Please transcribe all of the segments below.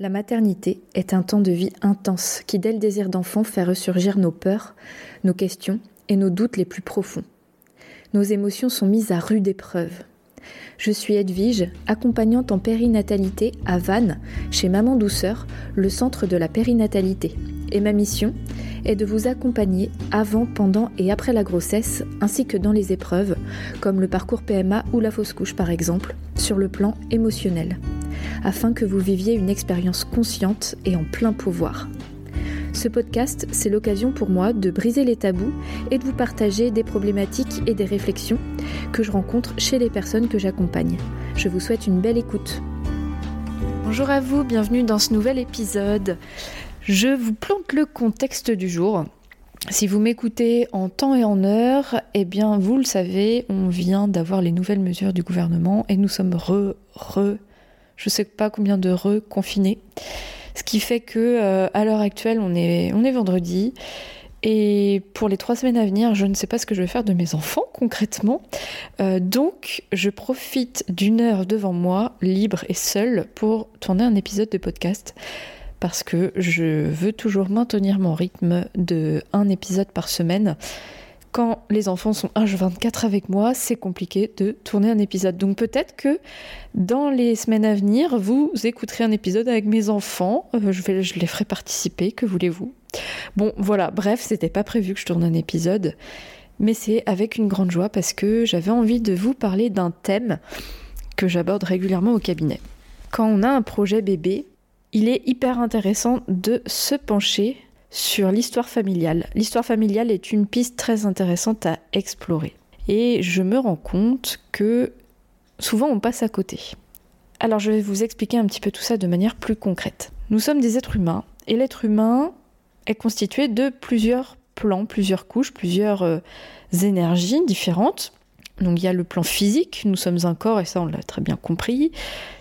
La maternité est un temps de vie intense qui, dès le désir d'enfant, fait ressurgir nos peurs, nos questions et nos doutes les plus profonds. Nos émotions sont mises à rude épreuve. Je suis Edwige, accompagnante en périnatalité à Vannes, chez Maman Douceur, le centre de la périnatalité. Et ma mission est de vous accompagner avant, pendant et après la grossesse, ainsi que dans les épreuves, comme le parcours PMA ou la fausse couche par exemple, sur le plan émotionnel afin que vous viviez une expérience consciente et en plein pouvoir. Ce podcast, c'est l'occasion pour moi de briser les tabous et de vous partager des problématiques et des réflexions que je rencontre chez les personnes que j'accompagne. Je vous souhaite une belle écoute. Bonjour à vous, bienvenue dans ce nouvel épisode. Je vous plante le contexte du jour. Si vous m'écoutez en temps et en heure, eh bien vous le savez, on vient d'avoir les nouvelles mesures du gouvernement et nous sommes re, re, je sais pas combien de reconfinés. Ce qui fait que euh, à l'heure actuelle, on est, on est vendredi. Et pour les trois semaines à venir, je ne sais pas ce que je vais faire de mes enfants concrètement. Euh, donc, je profite d'une heure devant moi, libre et seule, pour tourner un épisode de podcast. Parce que je veux toujours maintenir mon rythme de un épisode par semaine quand les enfants sont H24 avec moi, c'est compliqué de tourner un épisode. Donc peut-être que dans les semaines à venir, vous écouterez un épisode avec mes enfants. Euh, je, je les ferai participer, que voulez-vous? Bon, voilà, bref, c'était pas prévu que je tourne un épisode, mais c'est avec une grande joie parce que j'avais envie de vous parler d'un thème que j'aborde régulièrement au cabinet. Quand on a un projet bébé, il est hyper intéressant de se pencher sur l'histoire familiale. L'histoire familiale est une piste très intéressante à explorer. Et je me rends compte que souvent on passe à côté. Alors je vais vous expliquer un petit peu tout ça de manière plus concrète. Nous sommes des êtres humains et l'être humain est constitué de plusieurs plans, plusieurs couches, plusieurs euh, énergies différentes. Donc il y a le plan physique, nous sommes un corps et ça on l'a très bien compris.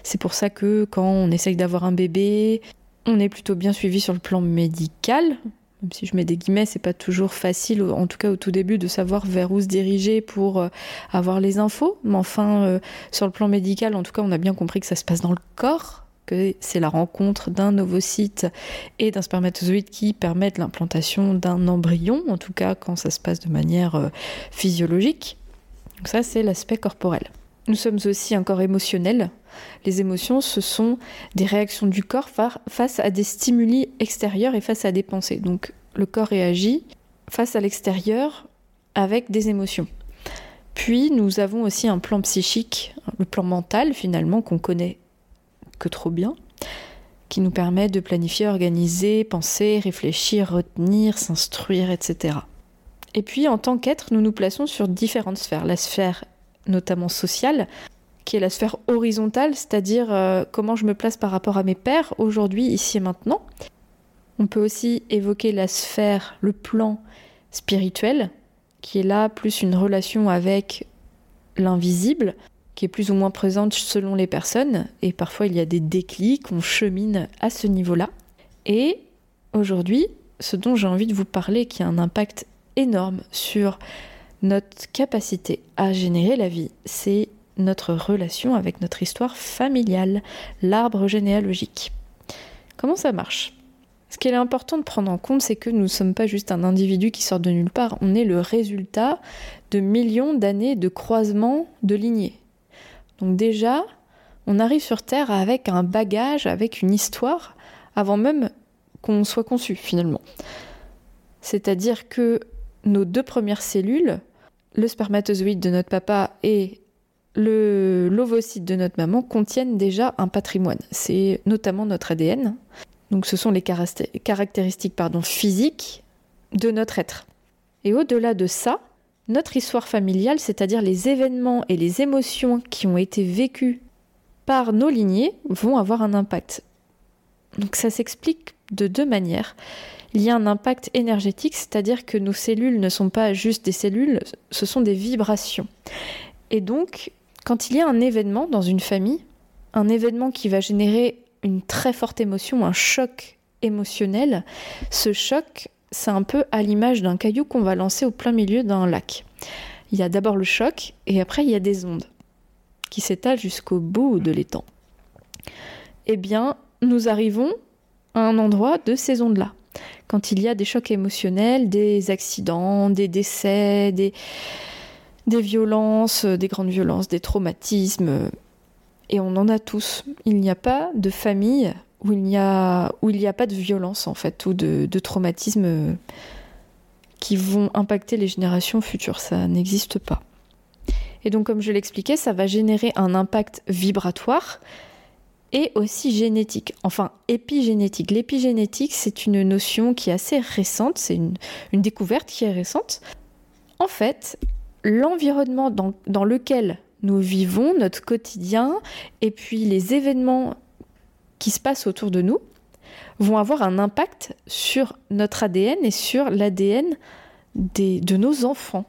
C'est pour ça que quand on essaye d'avoir un bébé, on est plutôt bien suivi sur le plan médical, même si je mets des guillemets, c'est pas toujours facile, en tout cas au tout début, de savoir vers où se diriger pour euh, avoir les infos. Mais enfin, euh, sur le plan médical, en tout cas, on a bien compris que ça se passe dans le corps, que c'est la rencontre d'un ovocyte et d'un spermatozoïde qui permettent l'implantation d'un embryon, en tout cas quand ça se passe de manière euh, physiologique. Donc ça, c'est l'aspect corporel. Nous sommes aussi un corps émotionnel. Les émotions, ce sont des réactions du corps face à des stimuli extérieurs et face à des pensées. Donc le corps réagit face à l'extérieur avec des émotions. Puis nous avons aussi un plan psychique, le plan mental finalement qu'on connaît que trop bien, qui nous permet de planifier, organiser, penser, réfléchir, retenir, s'instruire, etc. Et puis en tant qu'être, nous nous plaçons sur différentes sphères. La sphère notamment sociale, qui est la sphère horizontale, c'est-à-dire euh, comment je me place par rapport à mes pères aujourd'hui, ici et maintenant. On peut aussi évoquer la sphère, le plan spirituel, qui est là plus une relation avec l'invisible, qui est plus ou moins présente selon les personnes, et parfois il y a des déclics, on chemine à ce niveau-là. Et aujourd'hui, ce dont j'ai envie de vous parler, qui a un impact énorme sur notre capacité à générer la vie, c'est notre relation avec notre histoire familiale, l'arbre généalogique. Comment ça marche? Ce qu'il est important de prendre en compte, c'est que nous ne sommes pas juste un individu qui sort de nulle part, on est le résultat de millions d'années de croisement de lignées. Donc déjà, on arrive sur Terre avec un bagage, avec une histoire, avant même qu'on soit conçu finalement. C'est-à-dire que nos deux premières cellules, le spermatozoïde de notre papa et l'ovocyte de notre maman contiennent déjà un patrimoine. C'est notamment notre ADN. Donc ce sont les caractéristiques physiques de notre être. Et au-delà de ça, notre histoire familiale, c'est-à-dire les événements et les émotions qui ont été vécus par nos lignées, vont avoir un impact. Donc ça s'explique de deux manières il y a un impact énergétique, c'est-à-dire que nos cellules ne sont pas juste des cellules, ce sont des vibrations. Et donc, quand il y a un événement dans une famille, un événement qui va générer une très forte émotion, un choc émotionnel, ce choc, c'est un peu à l'image d'un caillou qu'on va lancer au plein milieu d'un lac. Il y a d'abord le choc et après il y a des ondes qui s'étalent jusqu'au bout de l'étang. Eh bien, nous arrivons à un endroit de ces ondes-là. Quand il y a des chocs émotionnels, des accidents, des décès, des, des violences, des grandes violences, des traumatismes, et on en a tous. Il n'y a pas de famille où il n'y a, pas de violence en fait, ou de, de traumatisme qui vont impacter les générations futures. Ça n'existe pas. Et donc, comme je l'expliquais, ça va générer un impact vibratoire et aussi génétique, enfin épigénétique. L'épigénétique, c'est une notion qui est assez récente, c'est une, découverte qui est récente. En fait, l'environnement dans, lequel nous vivons, notre quotidien, et puis les événements qui se passent autour de nous, vont avoir un impact sur notre ADN et sur l'ADN de nos enfants.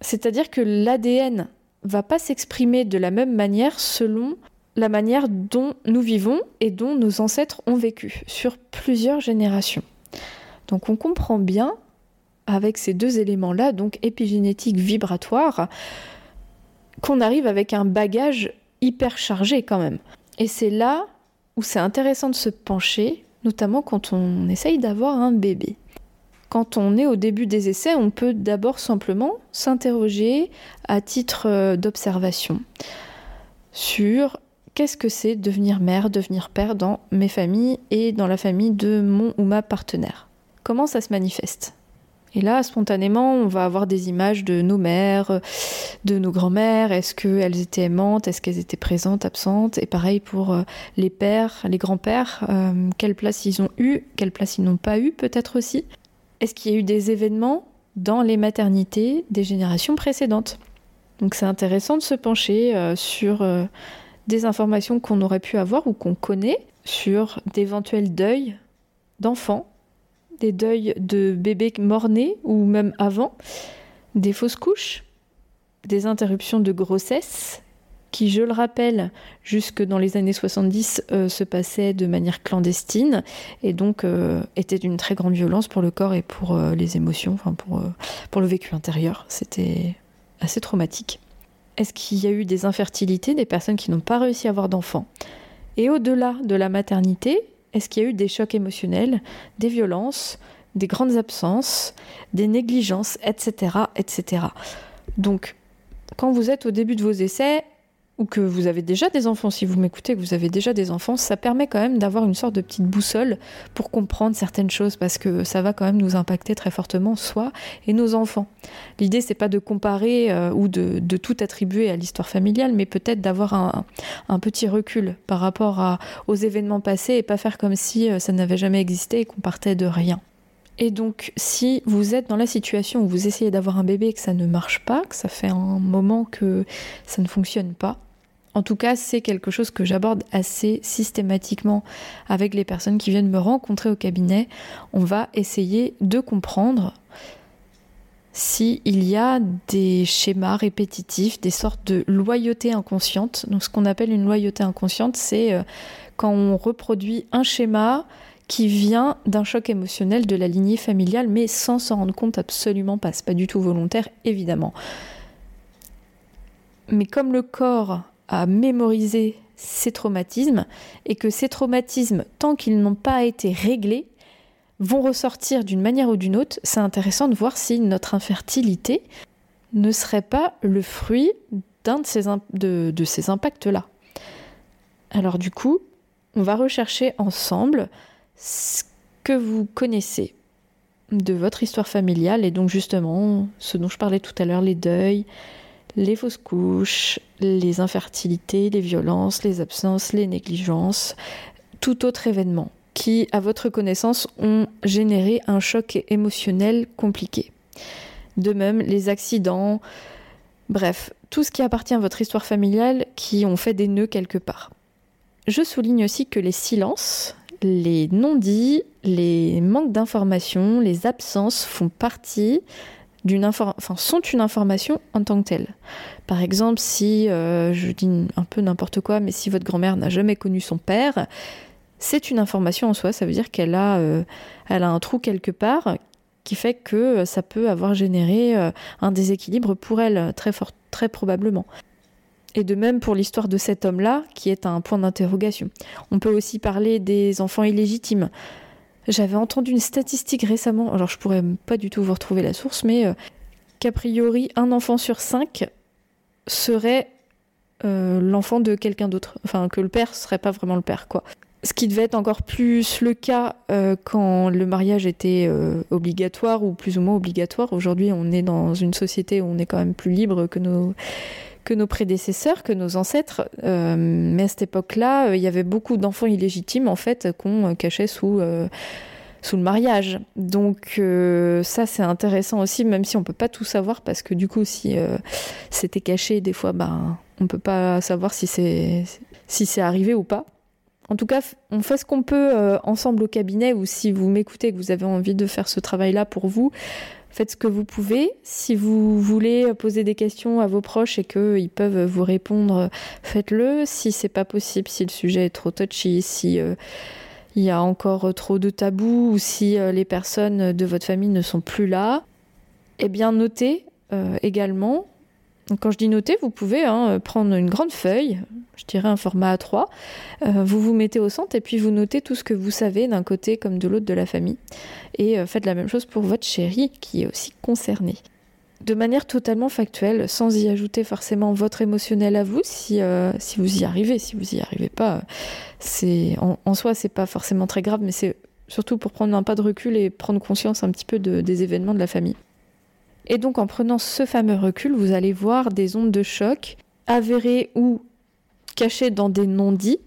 C'est-à-dire que l'ADN va pas s'exprimer de la même manière selon la manière dont nous vivons et dont nos ancêtres ont vécu sur plusieurs générations. Donc on comprend bien avec ces deux éléments-là, donc épigénétique, vibratoire, qu'on arrive avec un bagage hyper chargé quand même. Et c'est là où c'est intéressant de se pencher, notamment quand on essaye d'avoir un bébé. Quand on est au début des essais, on peut d'abord simplement s'interroger à titre euh, d'observation sur qu'est-ce que c'est devenir mère, devenir père dans mes familles et dans la famille de mon ou ma partenaire. Comment ça se manifeste? Et là, spontanément, on va avoir des images de nos mères, de nos grands-mères. Est-ce qu'elles étaient aimantes? Est-ce qu'elles étaient présentes, absentes? Et pareil pour euh, les pères, les grands-pères. Euh, quelle place ils ont eu? Quelle place ils n'ont pas eu, peut-être aussi? Est-ce qu'il y a eu des événements dans les maternités des générations précédentes? Donc c'est intéressant de se pencher euh, sur des informations qu'on aurait pu avoir ou qu'on connaît sur d'éventuels deuils d'enfants, des deuils de bébés mort-nés ou même avant, des fausses couches, des interruptions de grossesse qui, je le rappelle, jusque dans les années 70 euh, se passaient de manière clandestine et donc euh, étaient d'une très grande violence pour le corps et pour euh, les émotions, enfin pour, pour le vécu intérieur. C'était assez traumatique. Est-ce qu'il y a eu des infertilités, des personnes qui n'ont pas réussi à avoir d'enfants? Et au-delà de la maternité, est-ce qu'il y a eu des chocs émotionnels, des violences, des grandes absences, des négligences, etc., etc. Donc, quand vous êtes au début de vos essais, ou que vous avez déjà des enfants, si vous m'écoutez, que vous avez déjà des enfants, ça permet quand même d'avoir une sorte de petite boussole pour comprendre certaines choses parce que ça va quand même nous impacter très fortement, soi et nos enfants. L'idée, c'est pas de comparer euh, ou de, tout attribuer à l'histoire familiale, mais peut-être d'avoir un, petit recul par rapport aux événements passés et pas faire comme si euh, ça n'avait jamais existé et qu'on partait de rien. Et donc, si vous êtes dans la situation où vous essayez d'avoir un bébé et que ça ne marche pas, que ça fait un moment que ça ne fonctionne pas, en tout cas, c'est quelque chose que j'aborde assez systématiquement avec les personnes qui viennent me rencontrer au cabinet. On va essayer de comprendre s'il y a des schémas répétitifs, des sortes de loyauté inconsciente. Donc, ce qu'on appelle une loyauté inconsciente, c'est euh, quand on reproduit un schéma qui vient d'un choc émotionnel de la lignée familiale, mais sans s'en rendre compte absolument pas. C'est pas du tout volontaire, évidemment. Mais comme le corps a mémoriser ces traumatismes et que ces traumatismes, tant qu'ils n'ont pas été réglés, vont ressortir d'une manière ou d'une autre, c'est intéressant de voir si notre infertilité ne serait pas le fruit d'un de ces, de ces impacts-là. Alors du coup, on va rechercher ensemble ce que vous connaissez de votre histoire familiale et donc justement ce dont je parlais tout à l'heure, les deuils, les fausses couches, les infertilités, les violences, les absences, les négligences, tout autre événement qui, à votre connaissance, ont généré un choc émotionnel compliqué. De même, les accidents, bref, tout ce qui appartient à votre histoire familiale qui ont fait des nœuds quelque part. Je souligne aussi que les silences, les non-dits, les manques d'informations, les absences font partie d'une sont une information en tant que telle. Par exemple, si, euh, je dis un peu n'importe quoi, mais si votre grand-mère n'a jamais connu son père, c'est une information en soi, ça veut dire qu'elle a, euh, elle a un trou quelque part qui fait que ça peut avoir généré euh, un déséquilibre pour elle, très, fort, très probablement. Et de même pour l'histoire de cet homme-là, qui est un point d'interrogation. On peut aussi parler des enfants illégitimes. J'avais entendu une statistique récemment, alors je pourrais pas du tout vous retrouver la source, mais euh, qu'a priori un enfant sur cinq serait euh, l'enfant de quelqu'un d'autre. Enfin, que le père serait pas vraiment le père, quoi. Ce qui devait être encore plus le cas euh, quand le mariage était obligatoire ou plus ou moins obligatoire. Aujourd'hui, on est dans une société où on est quand même plus libre que nos que nos prédécesseurs, que nos ancêtres. Euh, mais à cette époque-là, euh, il y avait beaucoup d'enfants illégitimes en fait qu'on euh, cachait sous sous le mariage. Donc ça c'est intéressant aussi, même si on peut pas tout savoir parce que du coup si c'était caché, des fois ben on peut pas savoir si c'est si c'est arrivé ou pas. En tout cas, on fait ce qu'on peut ensemble au cabinet ou si vous m'écoutez que vous avez envie de faire ce travail-là pour vous, faites ce que vous pouvez. Si vous voulez poser des questions à vos proches et qu'ils peuvent vous répondre, faites-le. Si c'est pas possible, si le sujet est trop touchy, si euh, il y a encore trop de tabous ou si euh, les personnes de votre famille ne sont plus là, eh bien notez euh, également quand je dis noter, vous pouvez hein, prendre une grande feuille, je dirais un format A3, euh, vous vous mettez au centre et puis vous notez tout ce que vous savez d'un côté comme de l'autre de la famille. Et euh, faites la même chose pour votre chérie qui est aussi concernée. De manière totalement factuelle, sans y ajouter forcément votre émotionnel à vous, si, euh, si vous y arrivez. Si vous y arrivez pas, c'est en, en, soi c'est pas forcément très grave, mais c'est surtout pour prendre un pas de recul et prendre conscience un petit peu de, des événements de la famille. Et donc en prenant ce fameux recul, vous allez voir des ondes de choc avérées ou cachées dans des non-dits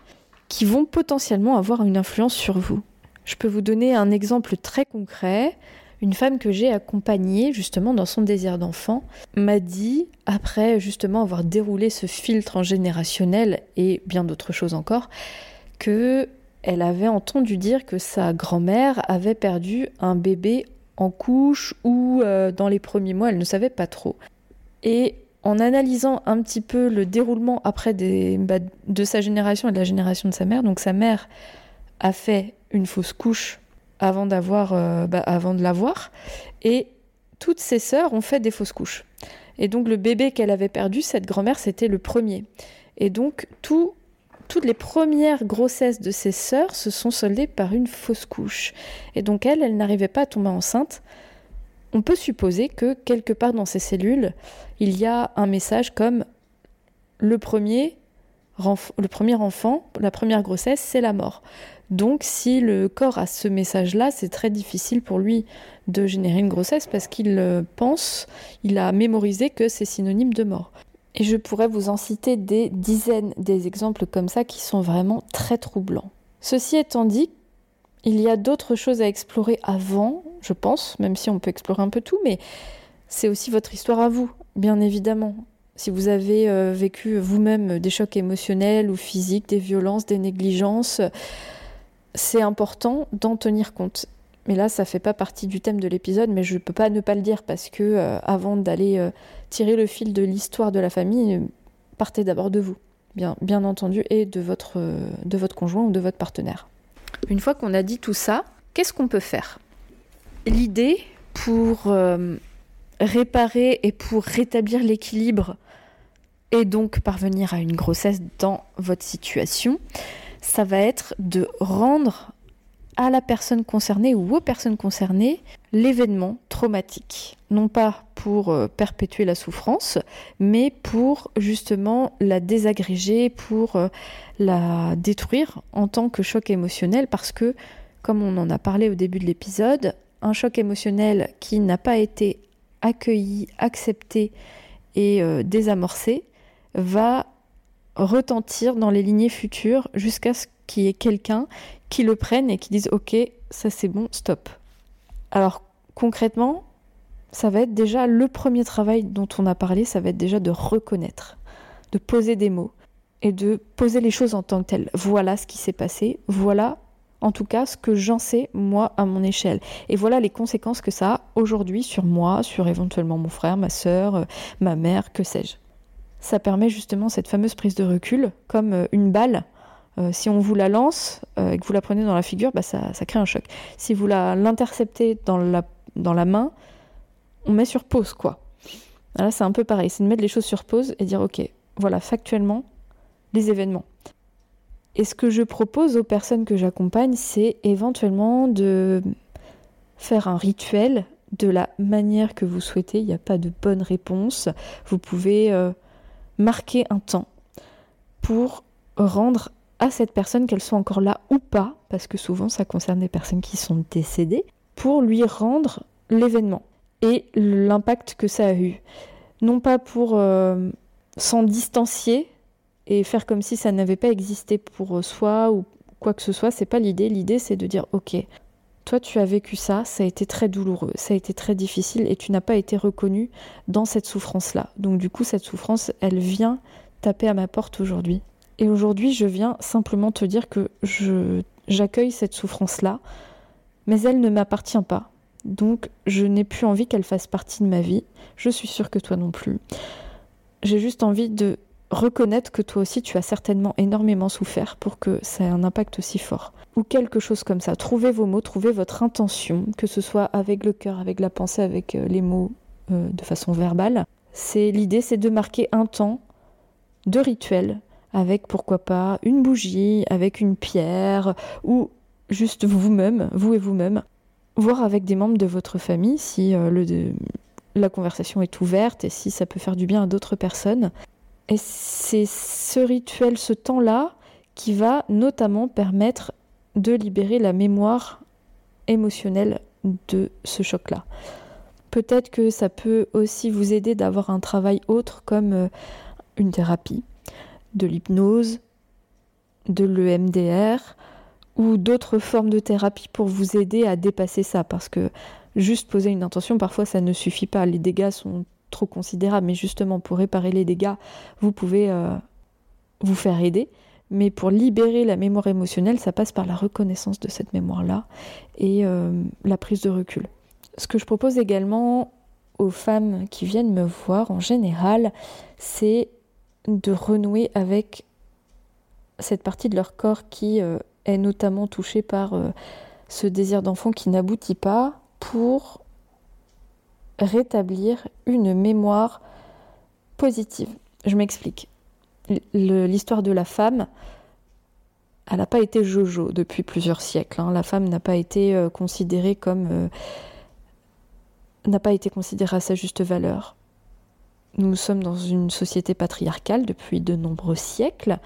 qui vont potentiellement avoir une influence sur vous. Je peux vous donner un exemple très concret. Une femme que j'ai accompagnée justement dans son désir d'enfant m'a dit, après justement avoir déroulé ce filtre en générationnel et bien d'autres choses encore, que elle avait entendu dire que sa grand-mère avait perdu un bébé en couche ou euh, dans les premiers mois, elle ne savait pas trop. Et en analysant un petit peu le déroulement après des, bah, de sa génération et de la génération de sa mère, donc sa mère a fait une fausse couche avant d'avoir, euh, bah, avant de l'avoir, et toutes ses sœurs ont fait des fausses couches. Et donc le bébé qu'elle avait perdu, cette grand-mère, c'était le premier. Et donc tout toutes les premières grossesses de ses sœurs se sont soldées par une fausse couche. Et donc elle, elle n'arrivait pas à tomber enceinte. On peut supposer que quelque part dans ses cellules, il y a un message comme le premier, le premier enfant, la première grossesse, c'est la mort. Donc si le corps a ce message-là, c'est très difficile pour lui de générer une grossesse parce qu'il pense, il a mémorisé que c'est synonyme de mort. Et je pourrais vous en citer des dizaines des exemples comme ça qui sont vraiment très troublants. Ceci étant dit, il y a d'autres choses à explorer avant, je pense, même si on peut explorer un peu tout, mais c'est aussi votre histoire à vous, bien évidemment. Si vous avez euh, vécu vous-même des chocs émotionnels ou physiques, des violences, des négligences, c'est important d'en tenir compte. Mais là, ça fait pas partie du thème de l'épisode, mais je peux pas ne pas le dire parce que euh, avant d'aller euh, tirer le fil de l'histoire de la famille, partez d'abord de vous, bien, bien entendu, et de votre, euh, de votre conjoint ou de votre partenaire. Une fois qu'on a dit tout ça, qu'est-ce qu'on peut faire? L'idée pour réparer et pour rétablir l'équilibre et donc parvenir à une grossesse dans votre situation, ça va être de rendre à la personne concernée ou aux personnes concernées l'événement traumatique. Non pas pour euh, perpétuer la souffrance, mais pour justement la désagréger, pour euh, la détruire en tant que choc émotionnel, parce que, comme on en a parlé au début de l'épisode, un choc émotionnel qui n'a pas été accueilli, accepté et euh, désamorcé va retentir dans les lignées futures jusqu'à ce qu'il y ait quelqu'un qui le prenne et qui dise ok, ça c'est bon, stop. Alors concrètement, ça va être déjà le premier travail dont on a parlé, ça va être déjà de reconnaître, de poser des mots et de poser les choses en tant que telles. Voilà ce qui s'est passé, voilà en tout cas ce que j'en sais moi à mon échelle. Et voilà les conséquences que ça a aujourd'hui sur moi, sur éventuellement mon frère, ma soeur, euh, ma mère, que sais-je. Ça permet justement cette fameuse prise de recul comme euh, une balle euh, si on vous la lance euh, et que vous la prenez dans la figure, bah, ça, crée un choc. Si vous l'interceptez dans la, dans la main, on met sur pause, quoi. Là, c'est un peu pareil, c'est de mettre les choses sur pause et dire, ok, voilà, factuellement, les événements. Et ce que je propose aux personnes que j'accompagne, c'est éventuellement de faire un rituel de la manière que vous souhaitez. Il n'y a pas de bonne réponse. Vous pouvez euh, marquer un temps pour rendre à cette personne, qu'elle soit encore là ou pas, parce que souvent ça concerne des personnes qui sont décédées, pour lui rendre l'événement et l'impact que ça a eu. Non pas pour euh, s'en distancier et faire comme si ça n'avait pas existé pour soi ou quoi que ce soit, c'est pas l'idée. L'idée c'est de dire ok, toi tu as vécu ça, ça a été très douloureux, ça a été très difficile et tu n'as pas été reconnu dans cette souffrance-là. Donc du coup cette souffrance, elle vient taper à ma porte aujourd'hui. Et aujourd'hui je viens simplement te dire que je j'accueille cette souffrance-là, mais elle ne m'appartient pas. Donc je n'ai plus envie qu'elle fasse partie de ma vie. Je suis sûre que toi non plus. J'ai juste envie de reconnaître que toi aussi tu as certainement énormément souffert pour que ça ait un impact aussi fort. Ou quelque chose comme ça. Trouvez vos mots, trouvez votre intention, que ce soit avec le cœur, avec la pensée, avec euh, les mots euh, de façon verbale. C'est l'idée, c'est de marquer un temps de rituel avec pourquoi pas une bougie, avec une pierre ou juste vous-même, vous et vous-même, voir avec des membres de votre famille si euh, le, la conversation est ouverte et si ça peut faire du bien à d'autres personnes. Et c'est ce rituel, ce temps-là, qui va notamment permettre de libérer la mémoire émotionnelle de ce choc-là. Peut-être que ça peut aussi vous aider d'avoir un travail autre comme euh, une thérapie, de l'hypnose, de l'EMDR ou d'autres formes de thérapie pour vous aider à dépasser ça parce que juste poser une intention parfois ça ne suffit pas, les dégâts sont trop considérable, mais justement pour réparer les dégâts, vous pouvez euh, vous faire aider. Mais pour libérer la mémoire émotionnelle, ça passe par la reconnaissance de cette mémoire-là et euh, la prise de recul. Ce que je propose également aux femmes qui viennent me voir en général, c'est de renouer avec cette partie de leur corps qui euh, est notamment touchée par ce désir d'enfant qui n'aboutit pas pour rétablir une mémoire positive. Je m'explique. L'histoire de la femme, elle n'a pas été Jojo depuis plusieurs siècles. Hein. La femme n'a pas été euh, considérée comme. Euh, n'a pas été considérée à sa juste valeur. Nous sommes dans une société patriarcale depuis de nombreux siècles.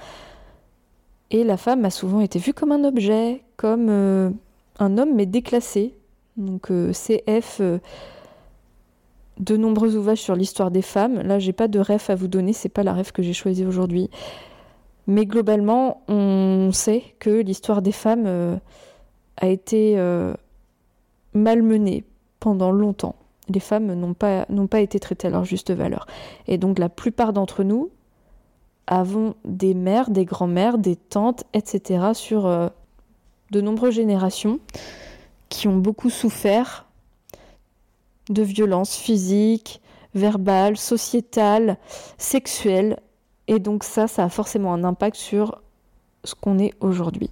Et la femme a souvent été vue comme un objet, comme euh, un homme mais déclassé. Donc CF de nombreux ouvrages sur l'histoire des femmes. Là, j'ai pas de rêve à vous donner, c'est pas la rêve que j'ai choisie aujourd'hui. Mais globalement, on sait que l'histoire des femmes euh, a été euh, malmenée pendant longtemps. Les femmes n'ont pas, été traitées à leur juste valeur. Et donc la plupart d'entre nous avons des mères, des grands-mères, des tantes, etc. sur euh, de nombreuses générations qui ont beaucoup souffert de violences physiques, verbales, sociétales, sexuelles. Et donc ça, ça a forcément un impact sur ce qu'on est aujourd'hui.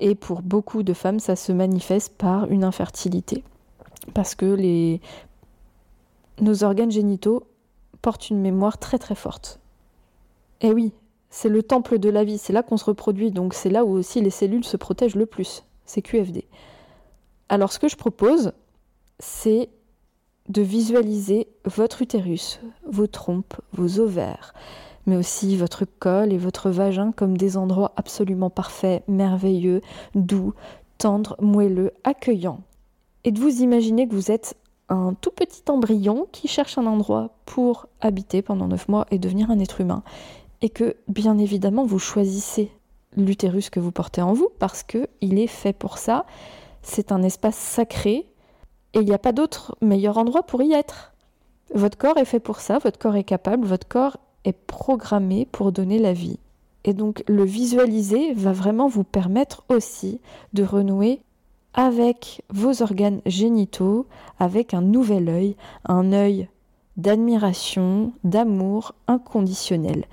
Et pour beaucoup de femmes, ça se manifeste par une infertilité. Parce que nos organes génitaux portent une mémoire très très forte. Et oui, c'est le temple de la vie, c'est là qu'on se reproduit, donc c'est là où aussi les cellules se protègent le plus. C'est QFD. Alors ce que je propose, c'est de visualiser votre utérus, vos trompes, vos ovaires, mais aussi votre col et votre vagin comme des endroits absolument parfaits, merveilleux, doux, tendres, moelleux, accueillants. Et de vous imaginer que vous êtes un tout petit embryon qui cherche un endroit pour habiter pendant neuf mois et devenir un être humain. Et que, bien évidemment, vous choisissez l'utérus que vous portez en vous parce qu'il est fait pour ça. C'est un espace sacré et il n'y a pas d'autre meilleur endroit pour y être. Votre corps est fait pour ça, votre corps est capable, votre corps est programmé pour donner la vie. Et donc le visualiser va vraiment vous permettre aussi de renouer avec vos organes génitaux, avec un nouvel œil, un œil d'admiration, d'amour inconditionnel.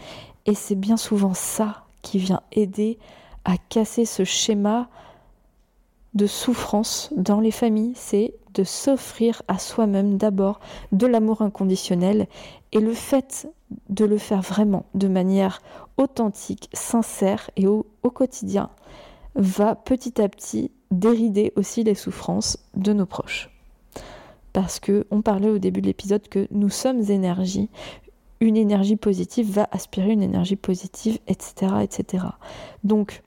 Et c'est bien souvent ça qui vient aider à casser ce schéma de souffrance dans les familles, c'est de s'offrir à soi-même d'abord de l'amour inconditionnel et le fait de le faire vraiment de manière authentique, sincère et au, quotidien va petit à petit dérider aussi les souffrances de nos proches. Parce que on parlait au début de l'épisode que nous sommes énergie, une énergie positive va aspirer une énergie positive, etc., etc. Donc,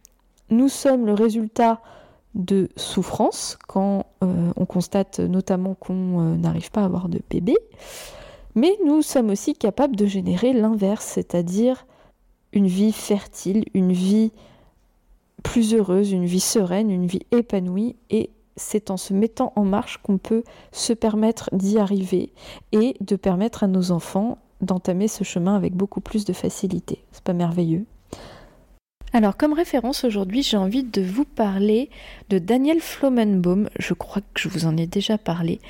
nous sommes le résultat de souffrance quand euh, on constate notamment qu'on euh, n'arrive pas à avoir de bébé. Mais nous sommes aussi capables de générer l'inverse, c'est-à-dire une vie fertile, une vie plus heureuse, une vie sereine, une vie épanouie. Et c'est en se mettant en marche qu'on peut se permettre d'y arriver et de permettre à nos enfants d'entamer ce chemin avec beaucoup plus de facilité. C'est pas merveilleux? Alors, comme référence aujourd'hui, j'ai envie de vous parler de Danielle Flomenbaum. Je crois que je vous en ai déjà parlé.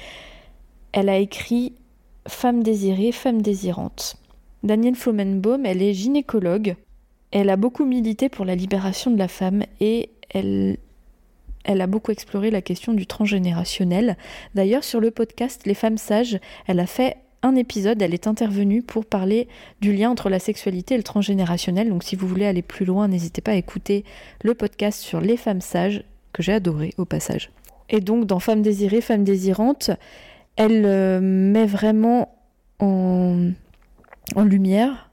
Elle a écrit Femme désirée, femme désirante. Danielle Flomenbaum, elle est gynécologue. Elle a beaucoup milité pour la libération de la femme et elle, a beaucoup exploré la question du transgénérationnel. D'ailleurs, sur le podcast Les femmes sages, elle a fait un épisode, elle est intervenue pour parler du lien entre la sexualité et le transgénérationnel. Donc si vous voulez aller plus loin, n'hésitez pas à écouter le podcast sur les femmes sages, que j'ai adoré au passage. Et donc dans Femmes désirées, Femmes désirantes, elle euh, met vraiment en, en lumière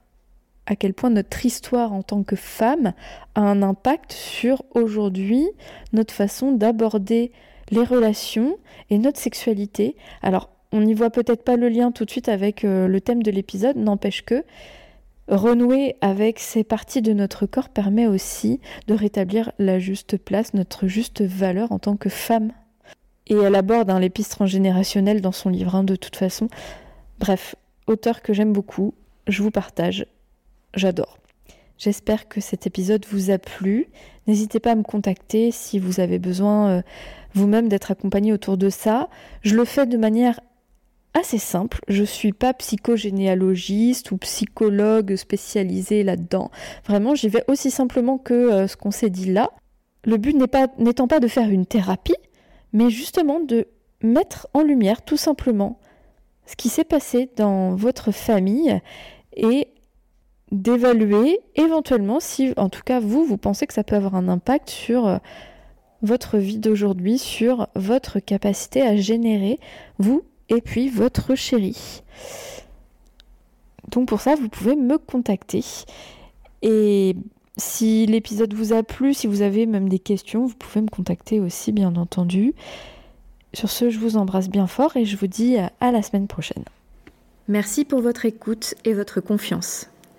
à quel point notre histoire en tant que femme a un impact sur aujourd'hui notre façon d'aborder les relations et notre sexualité. Alors on n'y voit peut-être pas le lien tout de suite avec euh, le thème de l'épisode, n'empêche que renouer avec ces parties de notre corps permet aussi de rétablir la juste place, notre juste valeur en tant que femme. Et elle aborde un l'épice transgénérationnel dans son livre, hein, de toute façon. Bref, auteur que j'aime beaucoup, je vous partage, j'adore. J'espère que cet épisode vous a plu. N'hésitez pas à me contacter si vous avez besoin euh, vous-même d'être accompagné autour de ça. Je le fais de manière assez simple. Je suis pas psychogénéalogiste ou psychologue spécialisé là-dedans. Vraiment, j'y vais aussi simplement que euh, ce qu'on s'est dit là. Le but n'est pas n'étant pas de faire une thérapie, mais justement de mettre en lumière tout simplement ce qui s'est passé dans votre famille et d'évaluer éventuellement si en tout cas vous vous pensez que ça peut avoir un impact sur euh, votre vie d'aujourd'hui, sur votre capacité à générer vous et puis votre chéri. Donc pour ça, vous pouvez me contacter. Et si l'épisode vous a plu, si vous avez même des questions, vous pouvez me contacter aussi, bien entendu. Sur ce, je vous embrasse bien fort et je vous dis à la semaine prochaine. Merci pour votre écoute et votre confiance.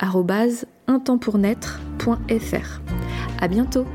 edvige@untempournaître.fr. À bientôt.